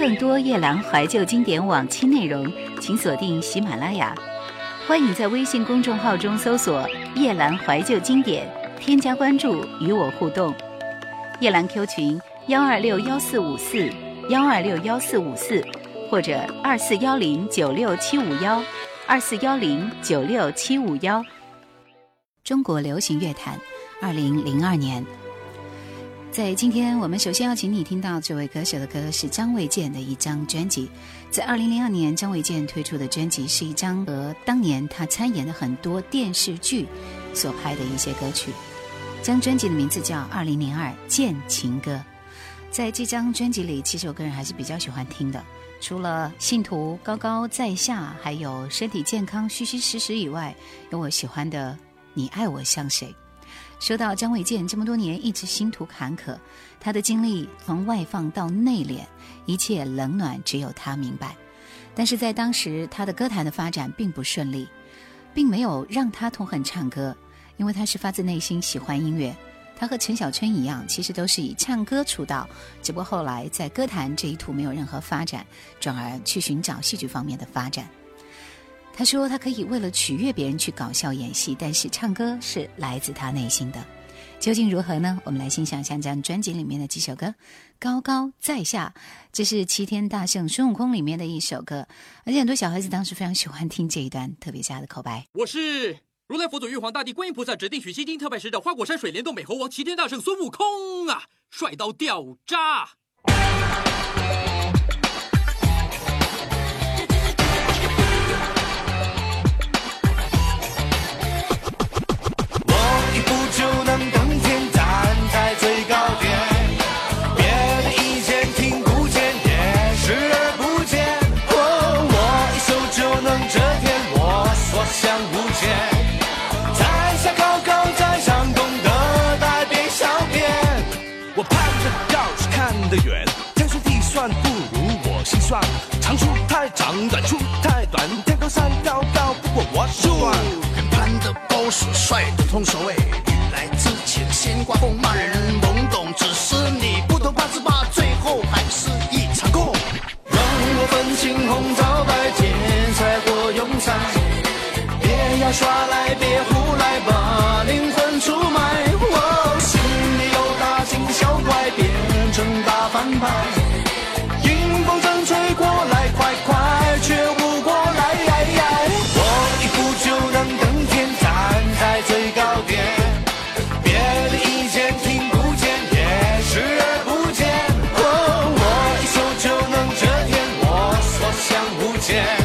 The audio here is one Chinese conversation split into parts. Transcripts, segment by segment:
更多夜兰怀旧经典往期内容，请锁定喜马拉雅。欢迎在微信公众号中搜索“夜兰怀旧经典”，添加关注与我互动。夜兰 Q 群：幺二六幺四五四幺二六幺四五四，或者二四幺零九六七五幺二四幺零九六七五幺。中国流行乐坛，二零零二年。在今天，我们首先要请你听到这位歌手的歌是张卫健的一张专辑。在二零零二年，张卫健推出的专辑是一张和当年他参演的很多电视剧所拍的一些歌曲。这张专辑的名字叫《二零零二见情歌》。在这张专辑里，其实我个人还是比较喜欢听的。除了信徒高高在下，还有身体健康虚虚实实以外，有我喜欢的《你爱我像谁》。说到张卫健这么多年一直心途坎坷，他的经历从外放到内敛，一切冷暖只有他明白。但是在当时，他的歌坛的发展并不顺利，并没有让他痛恨唱歌，因为他是发自内心喜欢音乐。他和陈小春一样，其实都是以唱歌出道，只不过后来在歌坛这一途没有任何发展，转而去寻找戏剧方面的发展。他说：“他可以为了取悦别人去搞笑演戏，但是唱歌是来自他内心的。究竟如何呢？我们来欣赏一下这张专辑里面的几首歌，《高高在下》这是《齐天大圣孙悟空》里面的一首歌，而且很多小孩子当时非常喜欢听这一段特别加的口白。我是如来佛祖、玉皇大帝、观音菩萨指定取西经特派使者花果山水帘洞美猴王齐天大圣孙悟空啊，帅到掉渣！”长出太长，短出太短，天高山高高不过我手段。跟攀的高手帅的通手位，雨来之前先刮风，骂人懵懂，只是你不懂八字八，最后还是一场空。让我分青红皂白，钱财或庸才，别要耍赖，别胡来，把灵魂出卖。我心里有大惊小怪，变成大反派。天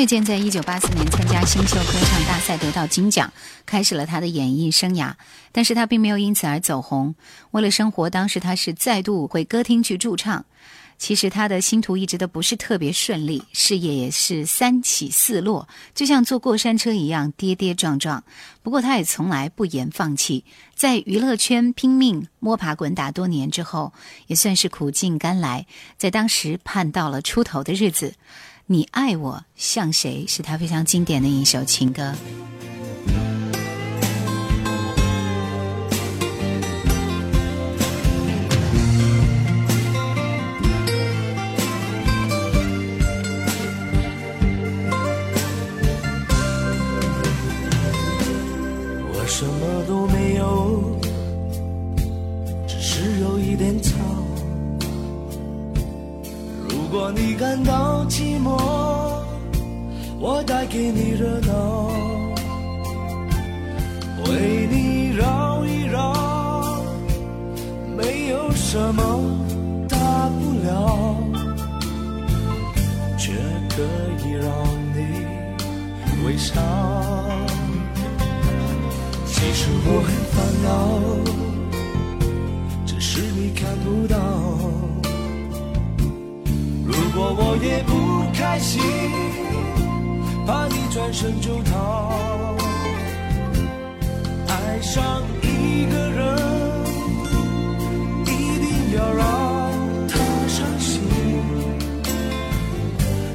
卫健在一九八四年参加新秀歌唱大赛得到金奖，开始了他的演艺生涯。但是他并没有因此而走红。为了生活，当时他是再度回歌厅去驻唱。其实他的星途一直都不是特别顺利，事业也是三起四落，就像坐过山车一样跌跌撞撞。不过他也从来不言放弃，在娱乐圈拼命摸爬滚打多年之后，也算是苦尽甘来，在当时盼到了出头的日子。你爱我像谁？是他非常经典的一首情歌。我什么都没有，只是有一点草。如果你感到寂寞，我带给你热闹，为你绕一绕，没有什么大不了，却可以让你微笑。其实我很烦恼，只是你看不到。如果我也不开心，怕你转身就逃。爱上一个人，一定要让他伤心。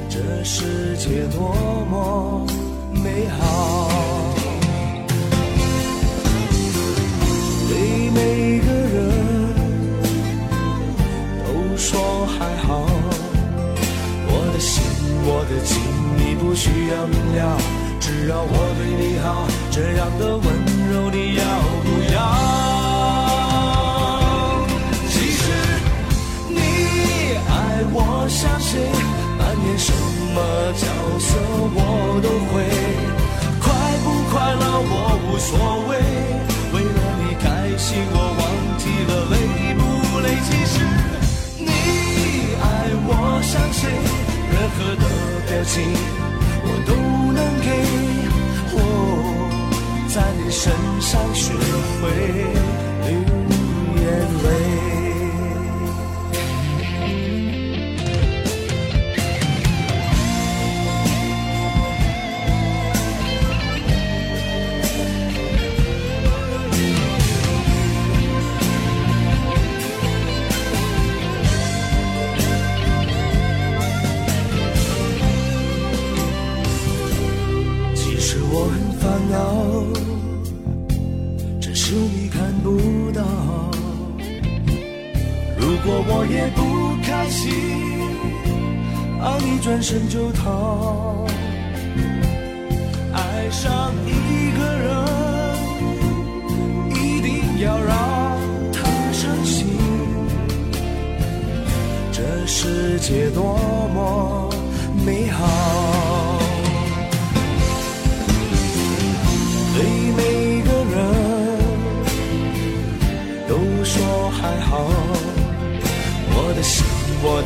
这世界多么的情，你不需要明了，只要我对你好，这样的温柔你要不要？其实你爱我像谁，扮演什么角色我都会，快不快乐我无所谓。为了你开心，我忘记了累不累。其实你爱我像谁，任何的表情我都能给。我在你身上学会流眼泪。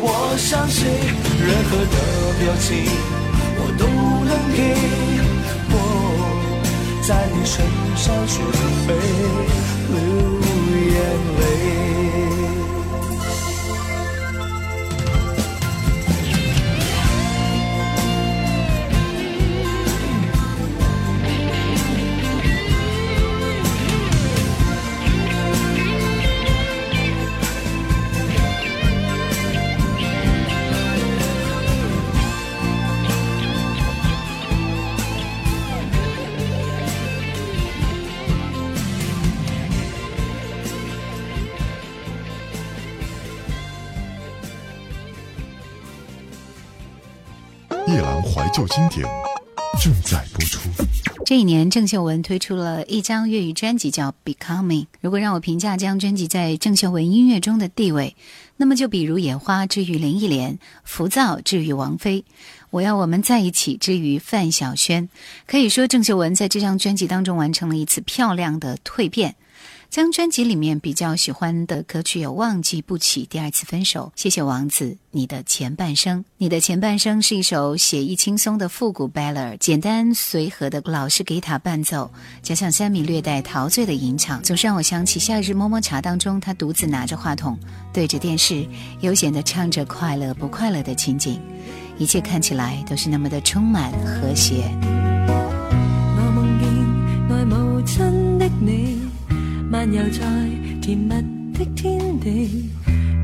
我相信，任何的表情我都能给。我在你身上学会流眼泪。经典，正在播出。这一年，郑秀文推出了一张粤语专辑，叫《Becoming》。如果让我评价这张专辑在郑秀文音乐中的地位，那么就比如《野花》之于林忆莲，《浮躁》之于王菲，《我要我们在一起》之于范晓萱。可以说，郑秀文在这张专辑当中完成了一次漂亮的蜕变。将专辑里面比较喜欢的歌曲有《忘记不起》《第二次分手》《谢谢王子》《你的前半生》。你的前半生是一首写意轻松的复古 ballad，简单随和的老式吉他伴奏，加上三米略带陶醉的吟唱，总是让我想起《夏日么么茶》当中他独自拿着话筒，对着电视悠闲的唱着快乐不快乐的情景，一切看起来都是那么的充满和谐。我梦见爱母亲的你。漫游在甜蜜的天地，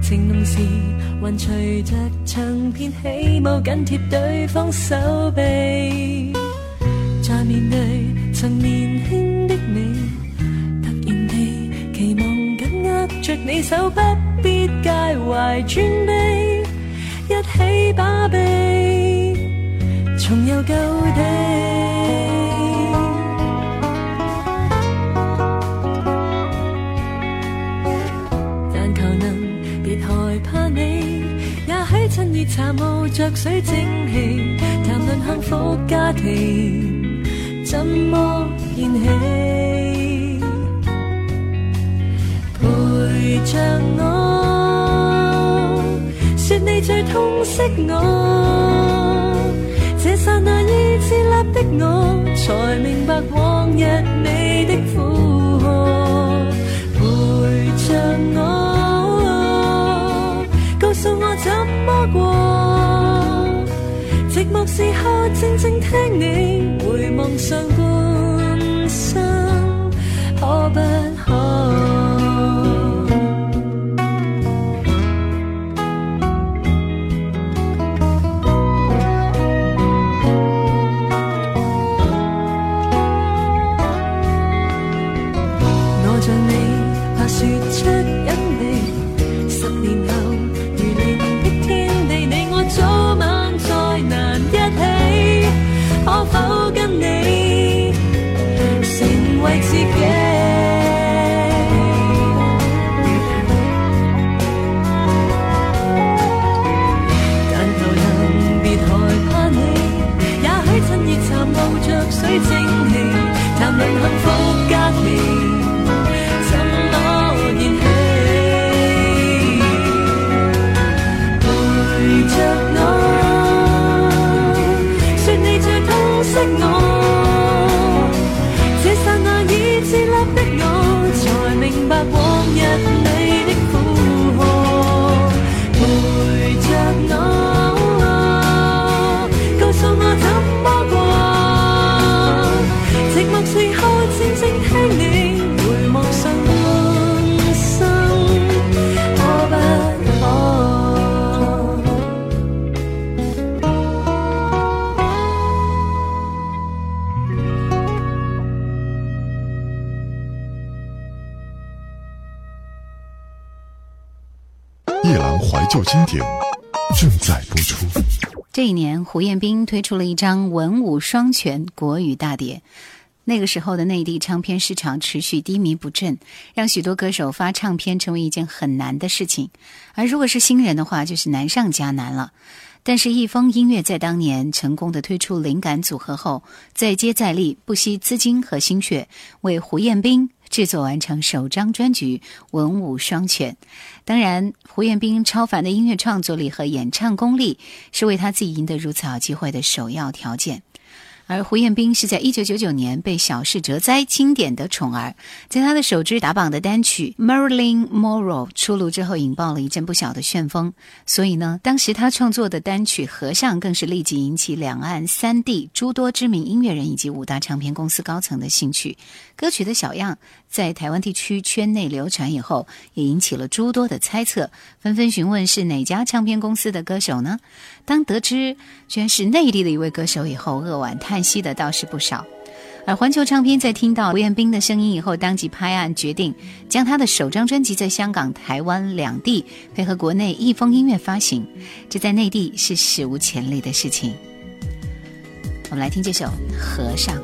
情浓时还随着唱片起舞，紧贴对方手臂。在面对曾年轻的你，突然地期望紧握着你手，不必介怀尊卑，一起把臂重游旧地。茶雾着水蒸气，谈论幸福家庭，怎么建起？陪着我，说你最痛惜我，这刹那已自立的我，才明白往日你的苦荷。陪着我。怎么过？寂寞时候，静静听你回望上半生，可不可？经典正在播出。这一年，胡彦斌推出了一张文武双全国语大碟。那个时候的内地唱片市场持续低迷不振，让许多歌手发唱片成为一件很难的事情。而如果是新人的话，就是难上加难了。但是，易丰音乐在当年成功的推出灵感组合后，再接再厉，不惜资金和心血，为胡彦斌。制作完成首张专辑，文武双全。当然，胡彦斌超凡的音乐创作力和演唱功力，是为他自己赢得如此好机会的首要条件。而胡彦斌是在一九九九年被小室哲哉钦点的宠儿，在他的首支打榜的单曲《Marilyn Monroe》出炉之后，引爆了一阵不小的旋风。所以呢，当时他创作的单曲《和尚》更是立即引起两岸三地诸多知名音乐人以及五大唱片公司高层的兴趣。歌曲的小样在台湾地区圈内流传以后，也引起了诸多的猜测，纷纷询问是哪家唱片公司的歌手呢？当得知居然是内地的一位歌手以后，扼腕叹息的倒是不少。而环球唱片在听到胡彦斌的声音以后，当即拍案决定将他的首张专辑在香港、台湾两地配合国内易风音乐发行，这在内地是史无前例的事情。我们来听这首《和尚》。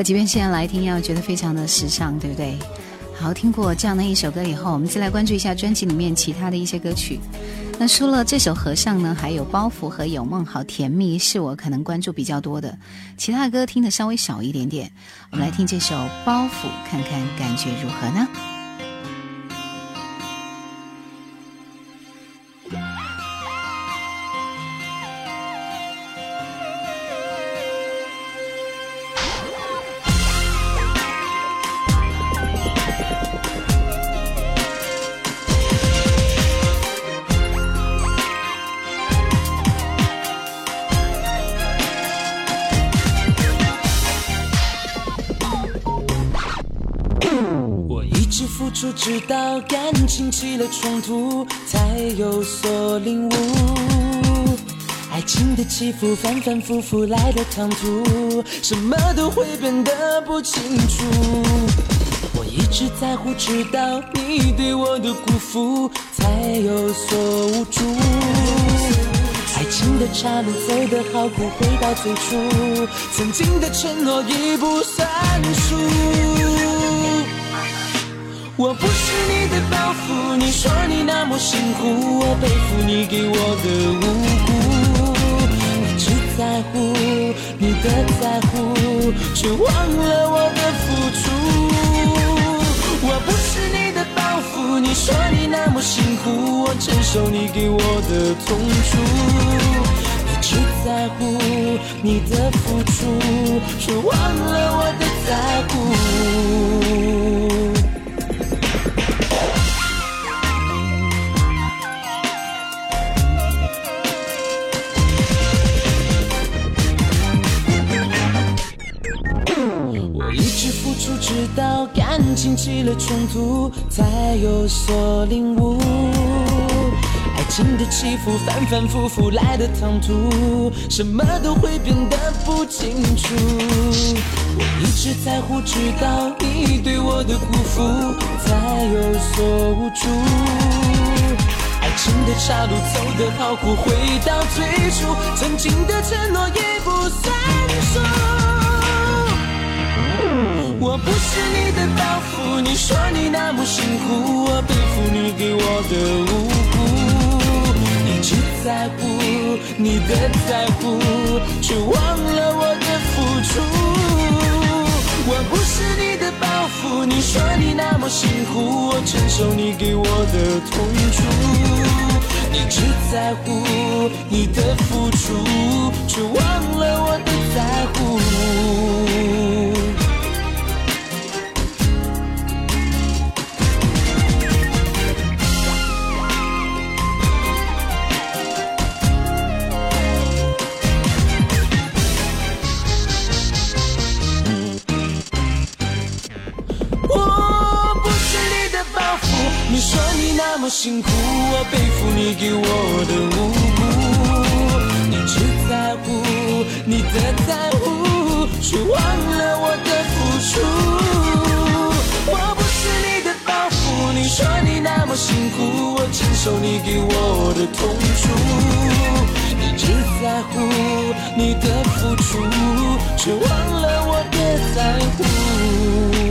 那，即便现在来听，要觉得非常的时尚，对不对？好，听过这样的一首歌以后，我们再来关注一下专辑里面其他的一些歌曲。那除了这首《和尚》呢，还有《包袱》和《有梦好甜蜜》，是我可能关注比较多的。其他的歌听的稍微少一点点。我们来听这首《包袱》，看看感觉如何呢？了冲突，才有所领悟。爱情的起伏，反反复复来的唐突，什么都会变得不清楚。我一直在乎，直到你对我的辜负，才有所无助。爱情的岔路走得好苦，回到最初，曾经的承诺已不算数。我不是你的包袱，你说你那么辛苦，我背负你给我的无辜。你只在乎你的在乎，却忘了我的付出。我不是你的包袱，你说你那么辛苦，我承受你给我的痛楚。你只在乎你的付出，却忘了我的在乎。直，到感情起了冲突，才有所领悟。爱情的起伏，反反复复来的唐突，什么都会变得不清楚。我一直在乎，直到你对我的辜负，才有所无助。爱情的岔路走得好苦，回到最初，曾经的承诺也不算数。我不是你的包袱，你说你那么辛苦，我背负你给我的无辜。你只在乎你的在乎，却忘了我的付出。我不是你的包袱，你说你那么辛苦，我承受你给我的痛楚。你只在乎你的付出，却忘了我的在乎。辛苦，我背负你给我的无辜。你只在乎你的在乎，却忘了我的付出。我不是你的包袱，你说你那么辛苦，我承受你给我的痛楚。你只在乎你的付出，却忘了我的在乎。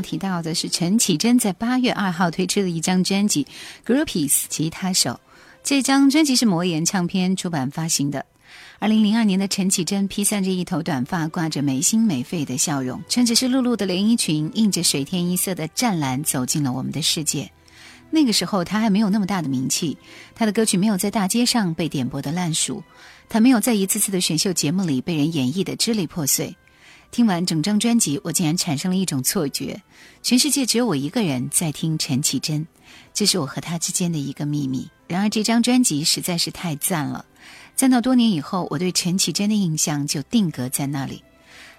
提到的是陈绮贞在八月二号推出的一张专辑《Groupies 吉他手》。这张专辑是魔岩唱片出版发行的。二零零二年的陈绮贞披散着一头短发，挂着没心没肺的笑容，穿着湿漉漉的连衣裙，映着水天一色的湛蓝，走进了我们的世界。那个时候，她还没有那么大的名气，她的歌曲没有在大街上被点播的烂熟，她没有在一次次的选秀节目里被人演绎的支离破碎。听完整张专辑，我竟然产生了一种错觉：全世界只有我一个人在听陈绮贞，这是我和她之间的一个秘密。然而，这张专辑实在是太赞了，赞到多年以后，我对陈绮贞的印象就定格在那里。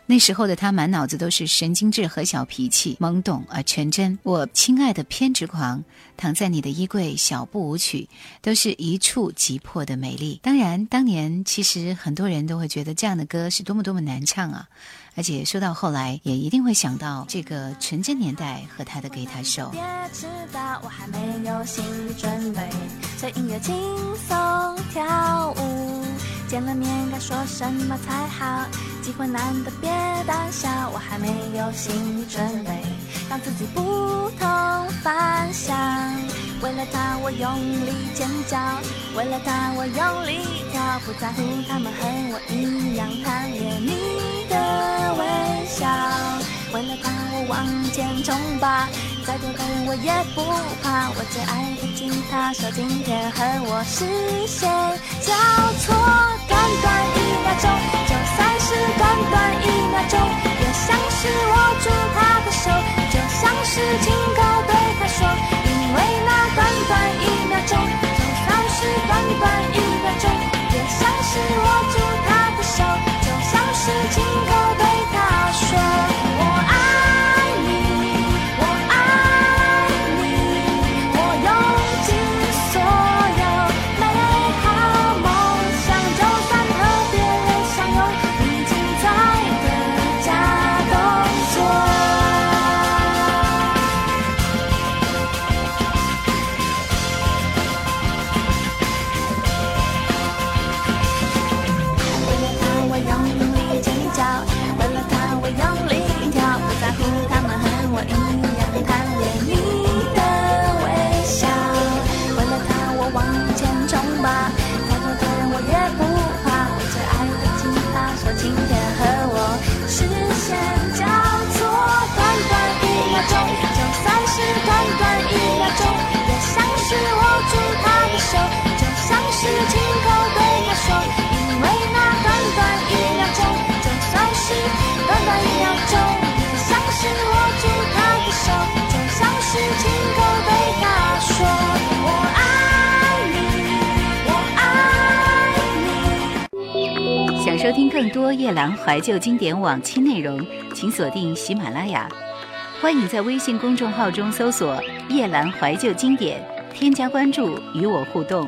那时候的她满脑子都是神经质和小脾气，懵懂而纯真。我亲爱的偏执狂，躺在你的衣柜，小步舞曲，都是一触即破的美丽。当然，当年其实很多人都会觉得这样的歌是多么多么难唱啊！而且说到后来，也一定会想到这个纯真年代和他的吉他手。别知道我还没有心理准备，随音乐轻松跳舞。见了面该说什么才好？机会难得别胆小，我还没有心理准备，让自己不同凡响。为了他我用力尖叫，为了他我用力跳，不在乎他们和我一样贪恋你的微笑。为了他我往前冲吧，再多的人我也不怕。我最爱说今天和我视线交错，短短一秒钟，就算是短短一秒钟，也像。是握住他的手，就像是亲口对他说，因为那短短一秒钟，就算是短短一秒钟，也像是握住想收听更多夜兰怀旧经典往期内容，请锁定喜马拉雅。欢迎在微信公众号中搜索“夜兰怀旧经典”，添加关注与我互动。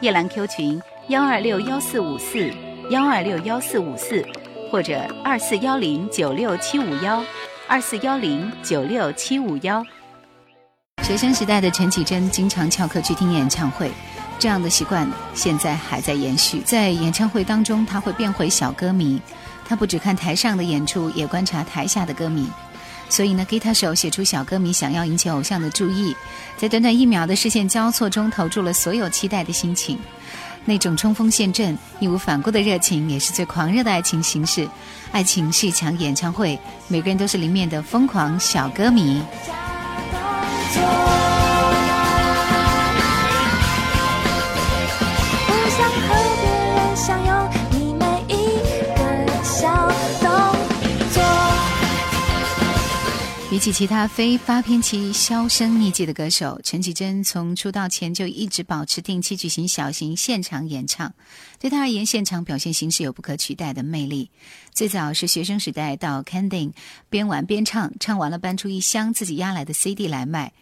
夜兰 Q 群幺二六幺四五四幺二六幺四五四，或者二四幺零九六七五幺二四幺零九六七五幺。学生时代的陈绮贞经常翘课去听演唱会，这样的习惯现在还在延续。在演唱会当中，她会变回小歌迷，她不只看台上的演出，也观察台下的歌迷。所以呢，吉他手写出小歌迷想要引起偶像的注意，在短短一秒的视线交错中，投注了所有期待的心情。那种冲锋陷阵、义无反顾的热情，也是最狂热的爱情形式。爱情是一场演唱会，每个人都是里面的疯狂小歌迷。比起其他非发片期销声匿迹的歌手，陈绮贞从出道前就一直保持定期举行小型现场演唱。对她而言，现场表现形式有不可取代的魅力。最早是学生时代到 Candy 边玩边唱，唱完了搬出一箱自己压来的 CD 来卖。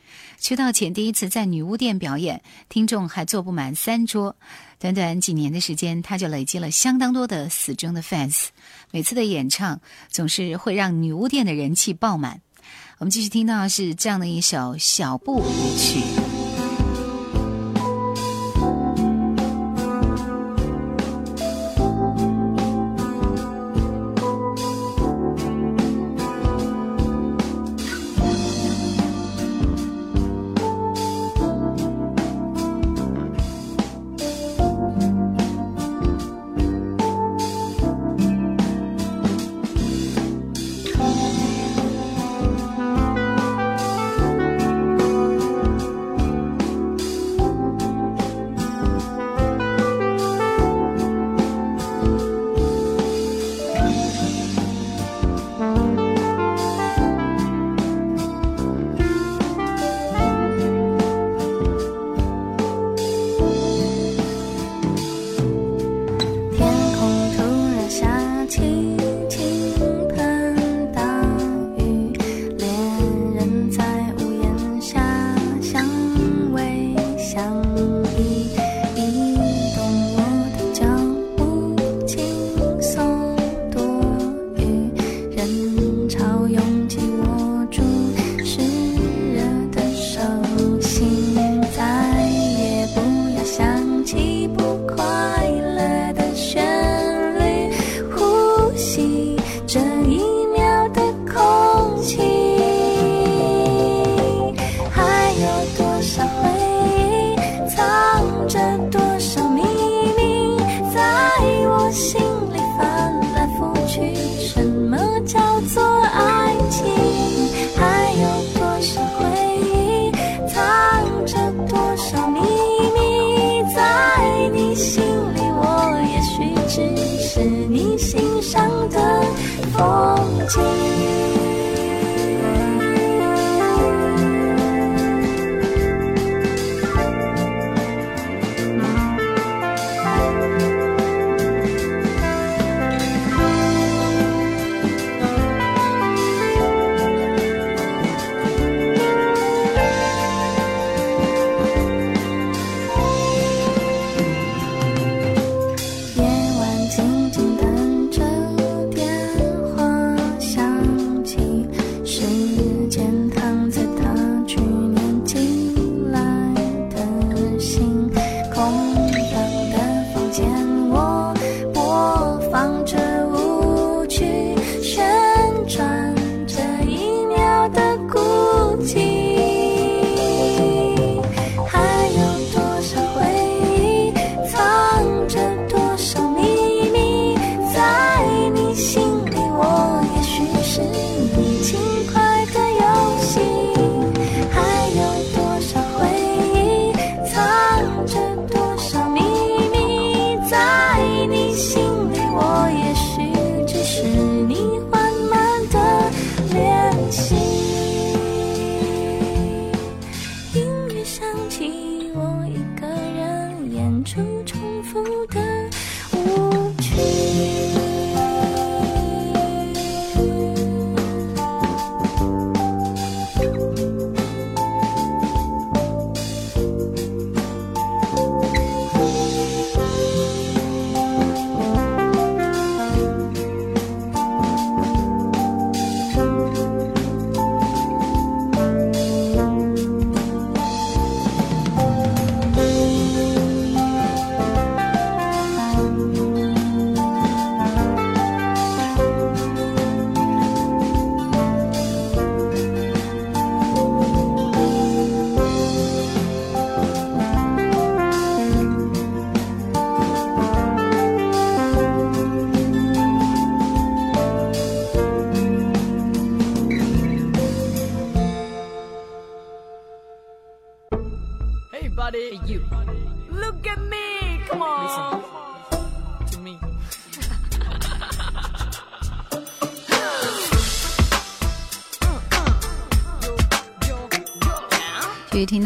出道前第一次在女巫店表演，听众还坐不满三桌。短短几年的时间，他就累积了相当多的死忠的 fans。每次的演唱总是会让女巫店的人气爆满。我们继续听到是这样的一首小步舞曲。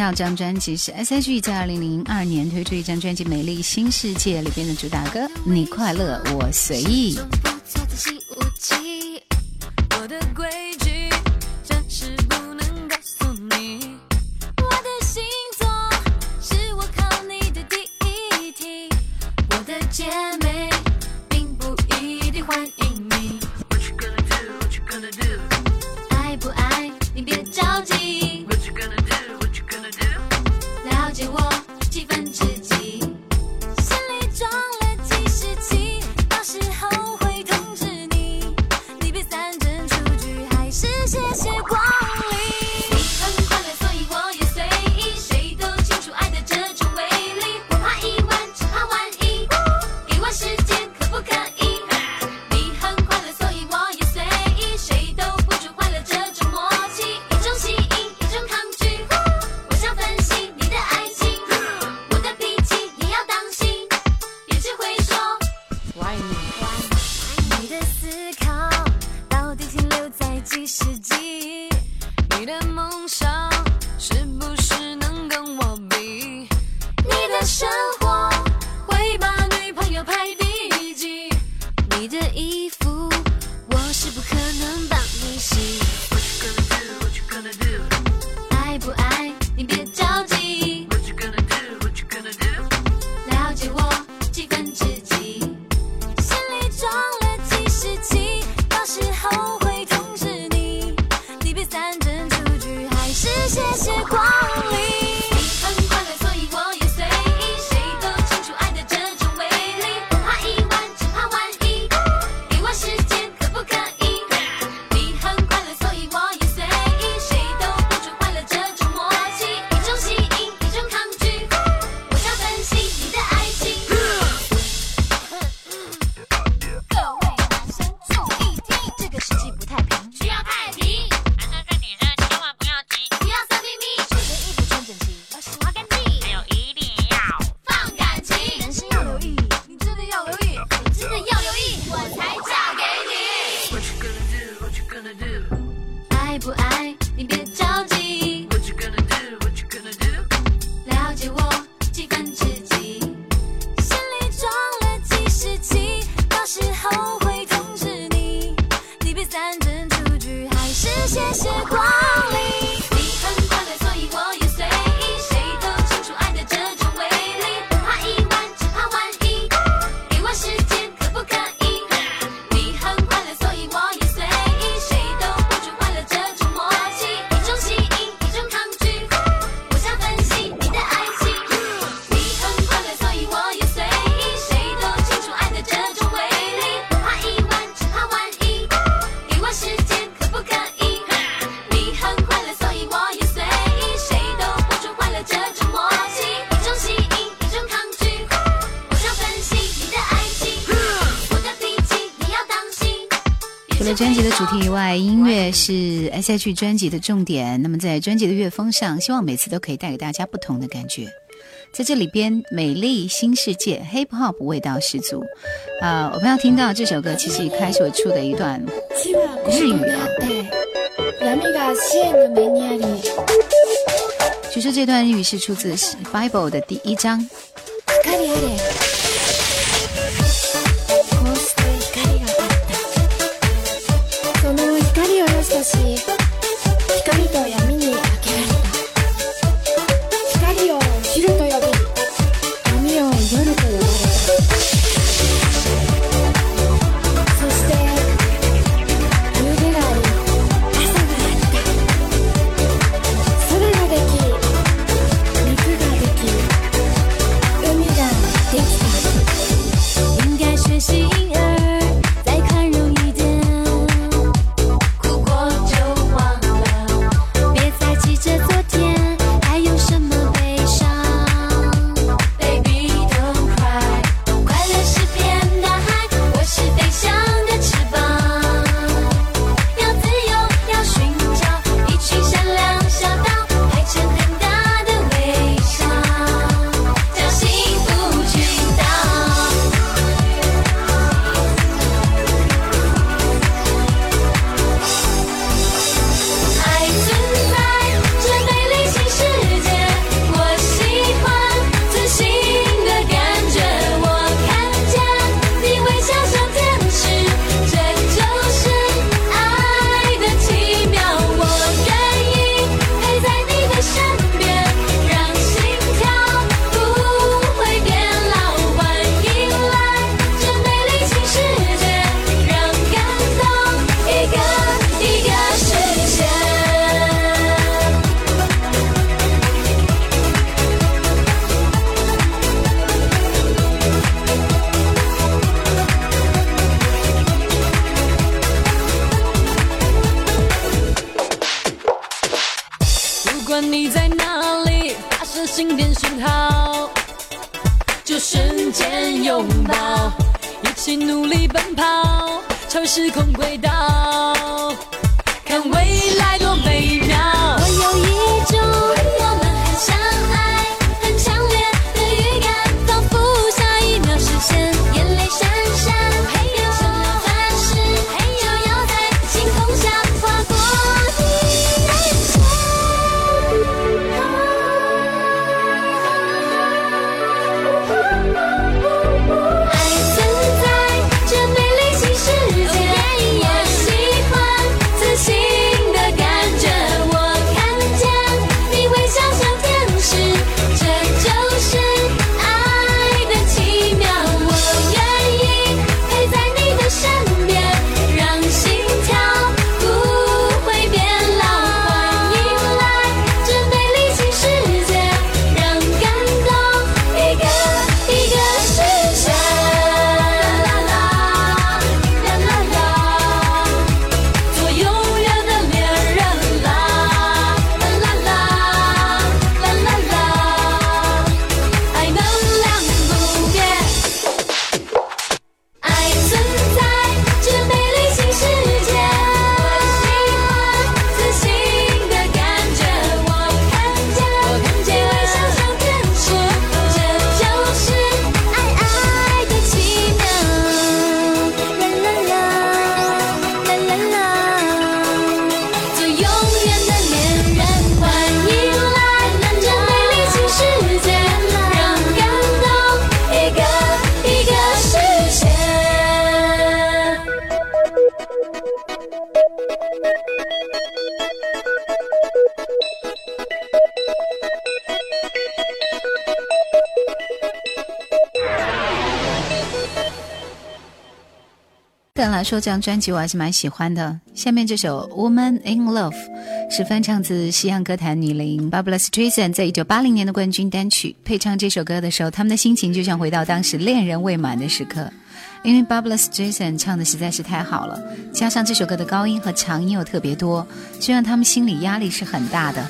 第二张专辑是 she 在二零零二年推出一张专辑美丽新世界里边的主打歌你快乐我随意。主题以外，音乐是 S.H. 专辑的重点。那么在专辑的乐风上，希望每次都可以带给大家不同的感觉。在这里边，美丽新世界 Hip Hop 味道十足。啊、我们要听到这首歌，其实一开始我出的一段日语啊。对据说这段日语是出自《Bible》的第一章。时空说，这张专辑我还是蛮喜欢的。下面这首《Woman in Love》是翻唱自西洋歌坛女伶 b a b l a s t r a s a n 在一九八零年的冠军单曲。配唱这首歌的时候，他们的心情就像回到当时恋人未满的时刻，因为 b a b l a s t r a s a n 唱的实在是太好了，加上这首歌的高音和长音又特别多，就让他们心理压力是很大的。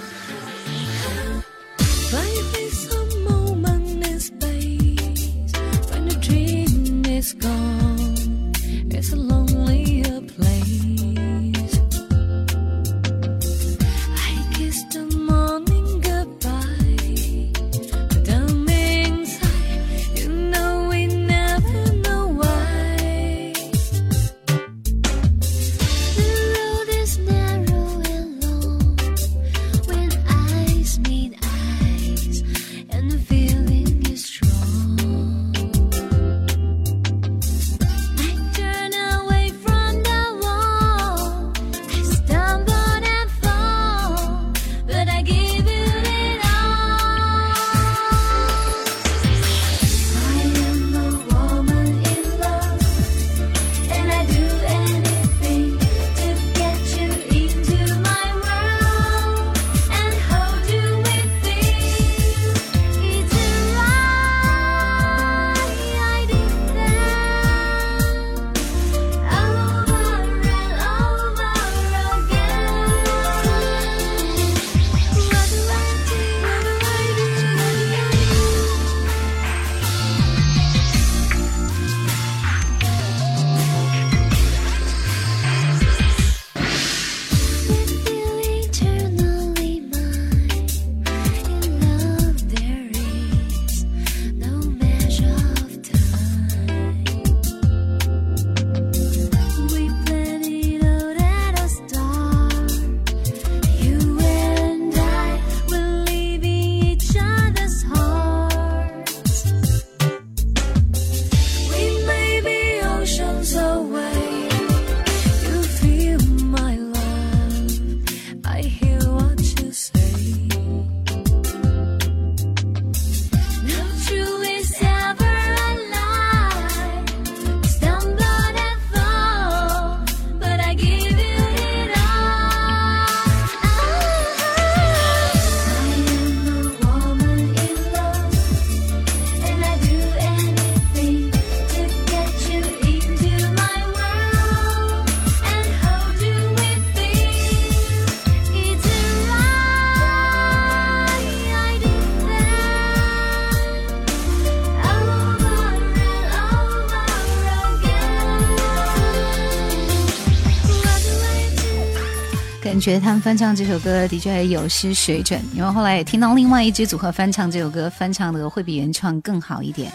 觉得他们翻唱这首歌的确有失水准，因为后来也听到另外一支组合翻唱这首歌，翻唱的会比原创更好一点。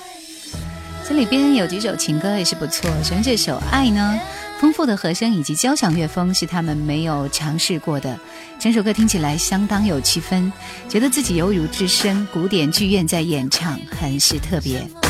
这里边有几首情歌也是不错，首先这首《爱》呢，丰富的和声以及交响乐风是他们没有尝试过的，整首歌听起来相当有气氛，觉得自己犹如置身古典剧院在演唱，很是特别。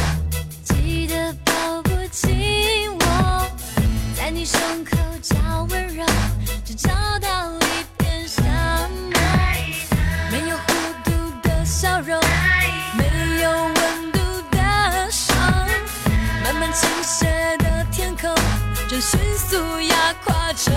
迅速压垮着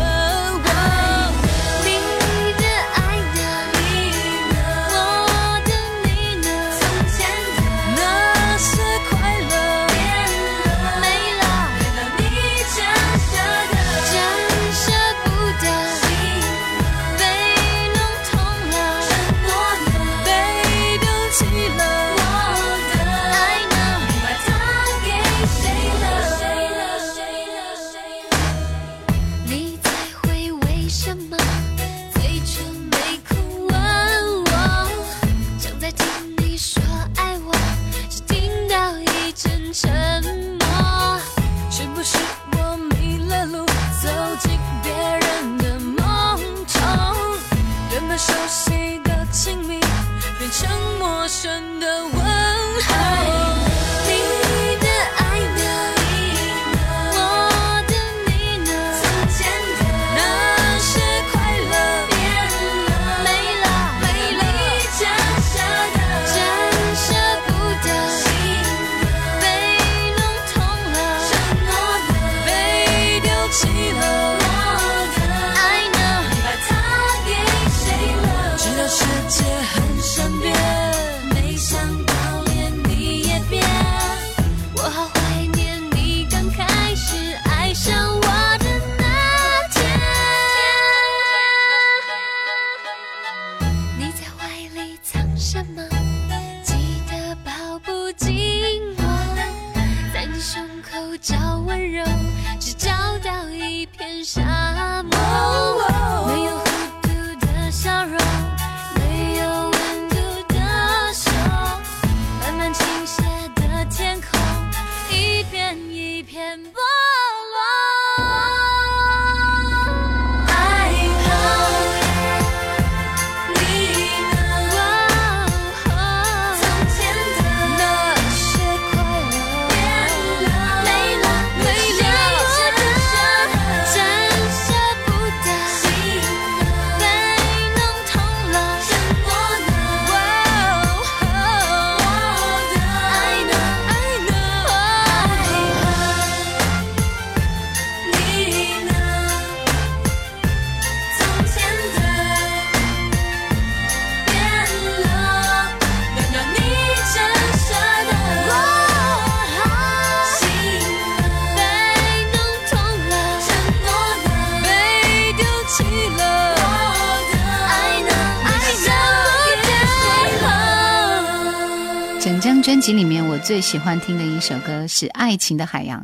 最喜欢听的一首歌是《爱情的海洋》。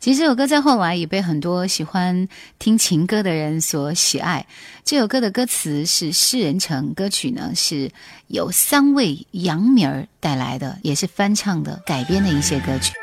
其实这首歌在后来也被很多喜欢听情歌的人所喜爱。这首歌的歌词是诗人城，歌曲呢是由三位杨名儿带来的，也是翻唱的改编的一些歌曲。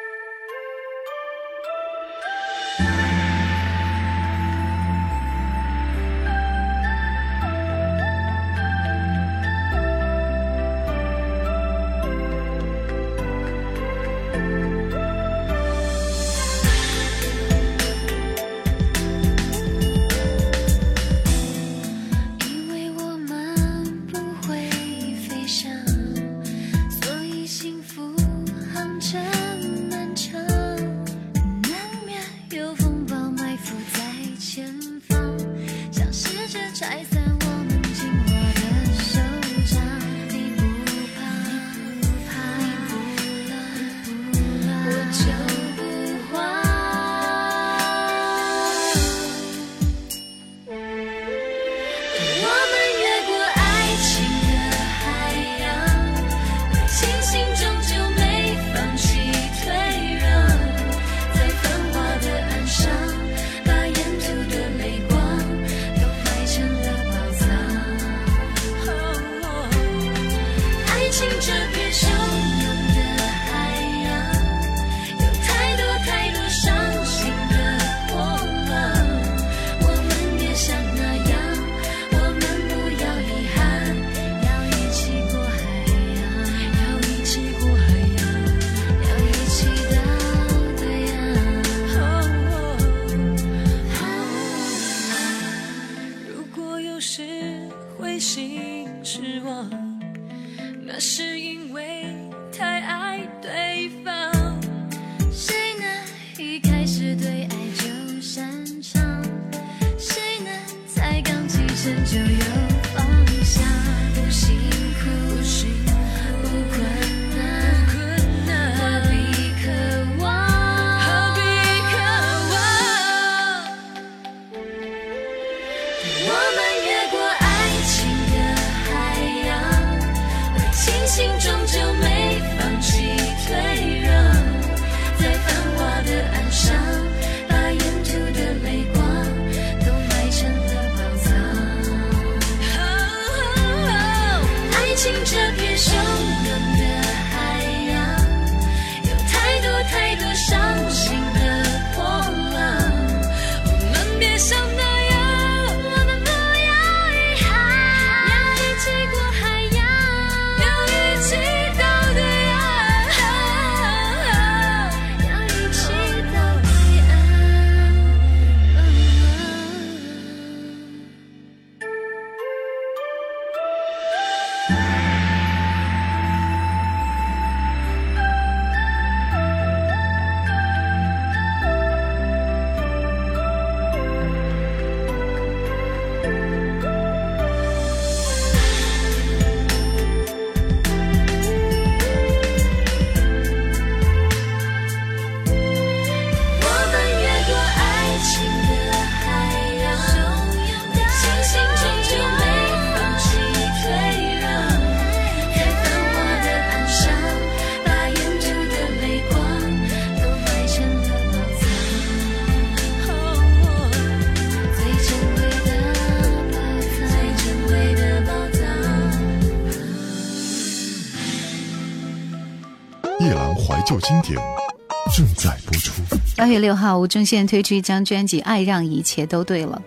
月六号，吴宗宪推出一张专辑《爱让一切都对了》。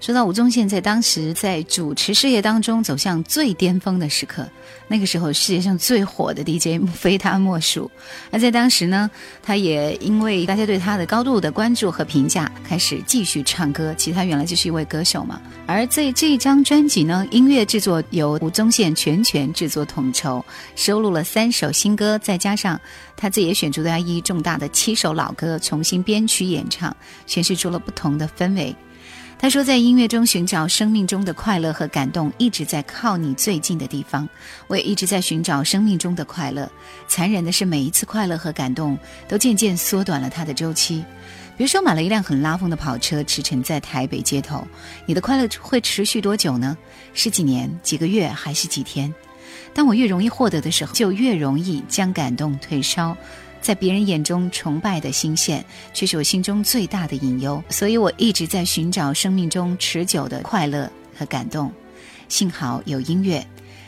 说到吴宗宪在当时在主持事业当中走向最巅峰的时刻，那个时候世界上最火的 DJ 非他莫属。而在当时呢，他也因为大家对他的高度的关注和评价，开始继续唱歌。其实他原来就是一位歌手嘛。而在这一张专辑呢，音乐制作由吴宗宪全权制作统筹，收录了三首新歌，再加上他自己也选出了意义重大的七首老歌，重新编曲演唱，诠释出了不同的氛围。他说，在音乐中寻找生命中的快乐和感动，一直在靠你最近的地方。我也一直在寻找生命中的快乐。残忍的是，每一次快乐和感动都渐渐缩短了它的周期。比如说，买了一辆很拉风的跑车，驰骋在台北街头，你的快乐会持续多久呢？是几年、几个月，还是几天？当我越容易获得的时候，就越容易将感动退烧。在别人眼中崇拜的心线，却是我心中最大的隐忧。所以我一直在寻找生命中持久的快乐和感动。幸好有音乐，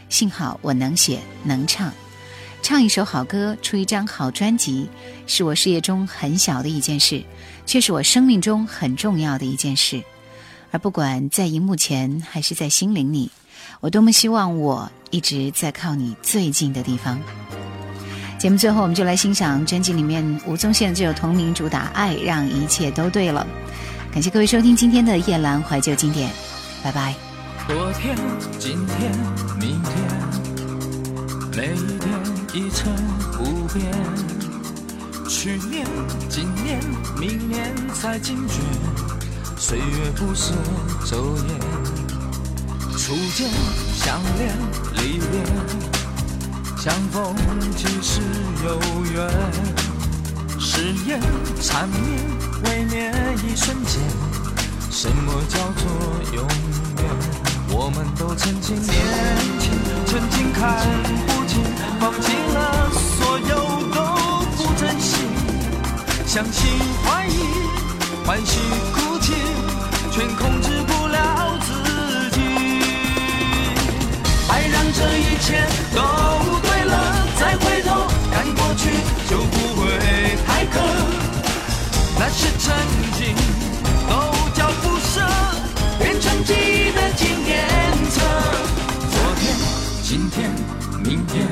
幸好我能写能唱，唱一首好歌，出一张好专辑，是我事业中很小的一件事，却是我生命中很重要的一件事。而不管在荧幕前还是在心灵里，我多么希望我一直在靠你最近的地方。节目最后，我们就来欣赏专辑里面吴宗宪的这首同名主打《爱让一切都对了》。感谢各位收听今天的夜阑怀旧经典，拜拜。昨天、今天、明天，每一天一成不变。去年、今年、明年才惊觉，岁月不是昼夜。初见、相恋、离别，相逢即是有缘。誓言、缠绵、未免一瞬间，什么叫做永远？我们都曾经年轻，曾经看不清，放弃了所有都不珍惜，相信怀疑，欢喜哭泣，全控制不了自己。爱让这一切都，就不会太渴。那些曾经，都叫不舍，变成记忆的纪念册。昨天、今天、明天，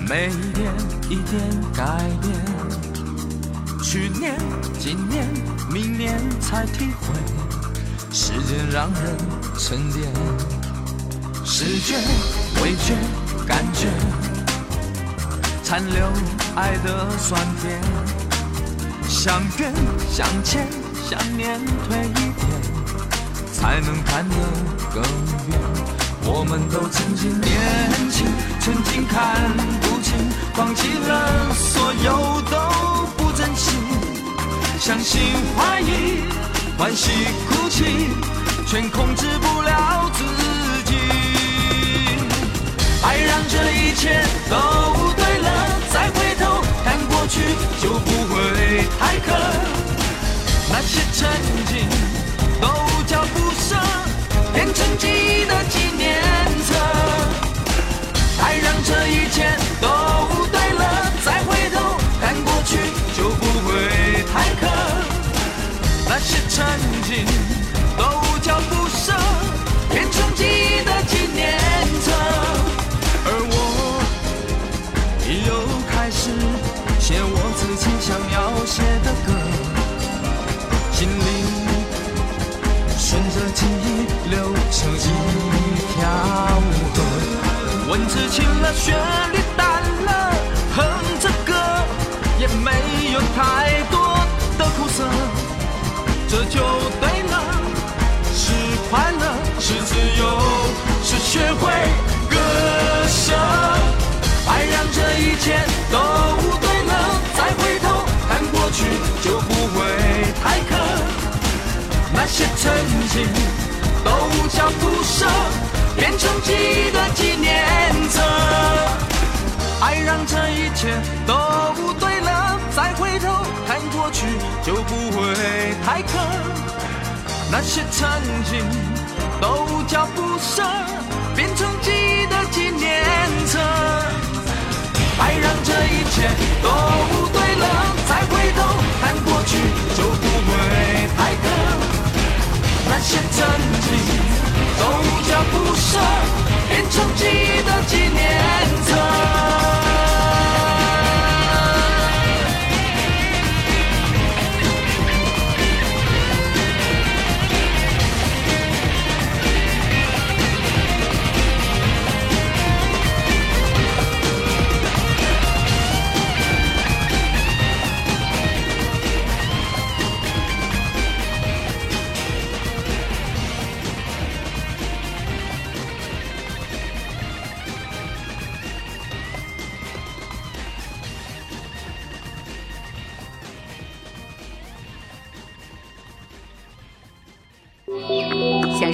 每一天一点改变。去年、今年、明年才体会，时间让人沉淀。视觉、味觉、感觉，残留爱的酸甜。相约、相牵、想念，退一点，才能看得更远。我们都曾经年轻，曾经看不清，放弃了所有都不珍惜，相信怀疑，欢喜哭泣，全控制不了自己。爱让这一切都，去就不会太渴。那些曾经都叫不舍，变成记忆的纪念册。爱让这一切都对了，再回头看过去就不会太渴。那些曾经旋律淡了，哼着歌也没有太多的苦涩，这就对了。是快乐，是自由，是学会割舍。爱让这一切都对了，再回头看过去就不会太渴。那些曾经都叫不舍，变成记忆的纪念册。爱让这一切都不对了，再回头看过去就不会太渴。那些曾经都叫不舍，变成记忆的纪念册。爱让这一切都不对了，再回头看过去就不会太渴。那些曾经都不舍，变成记忆的纪念册。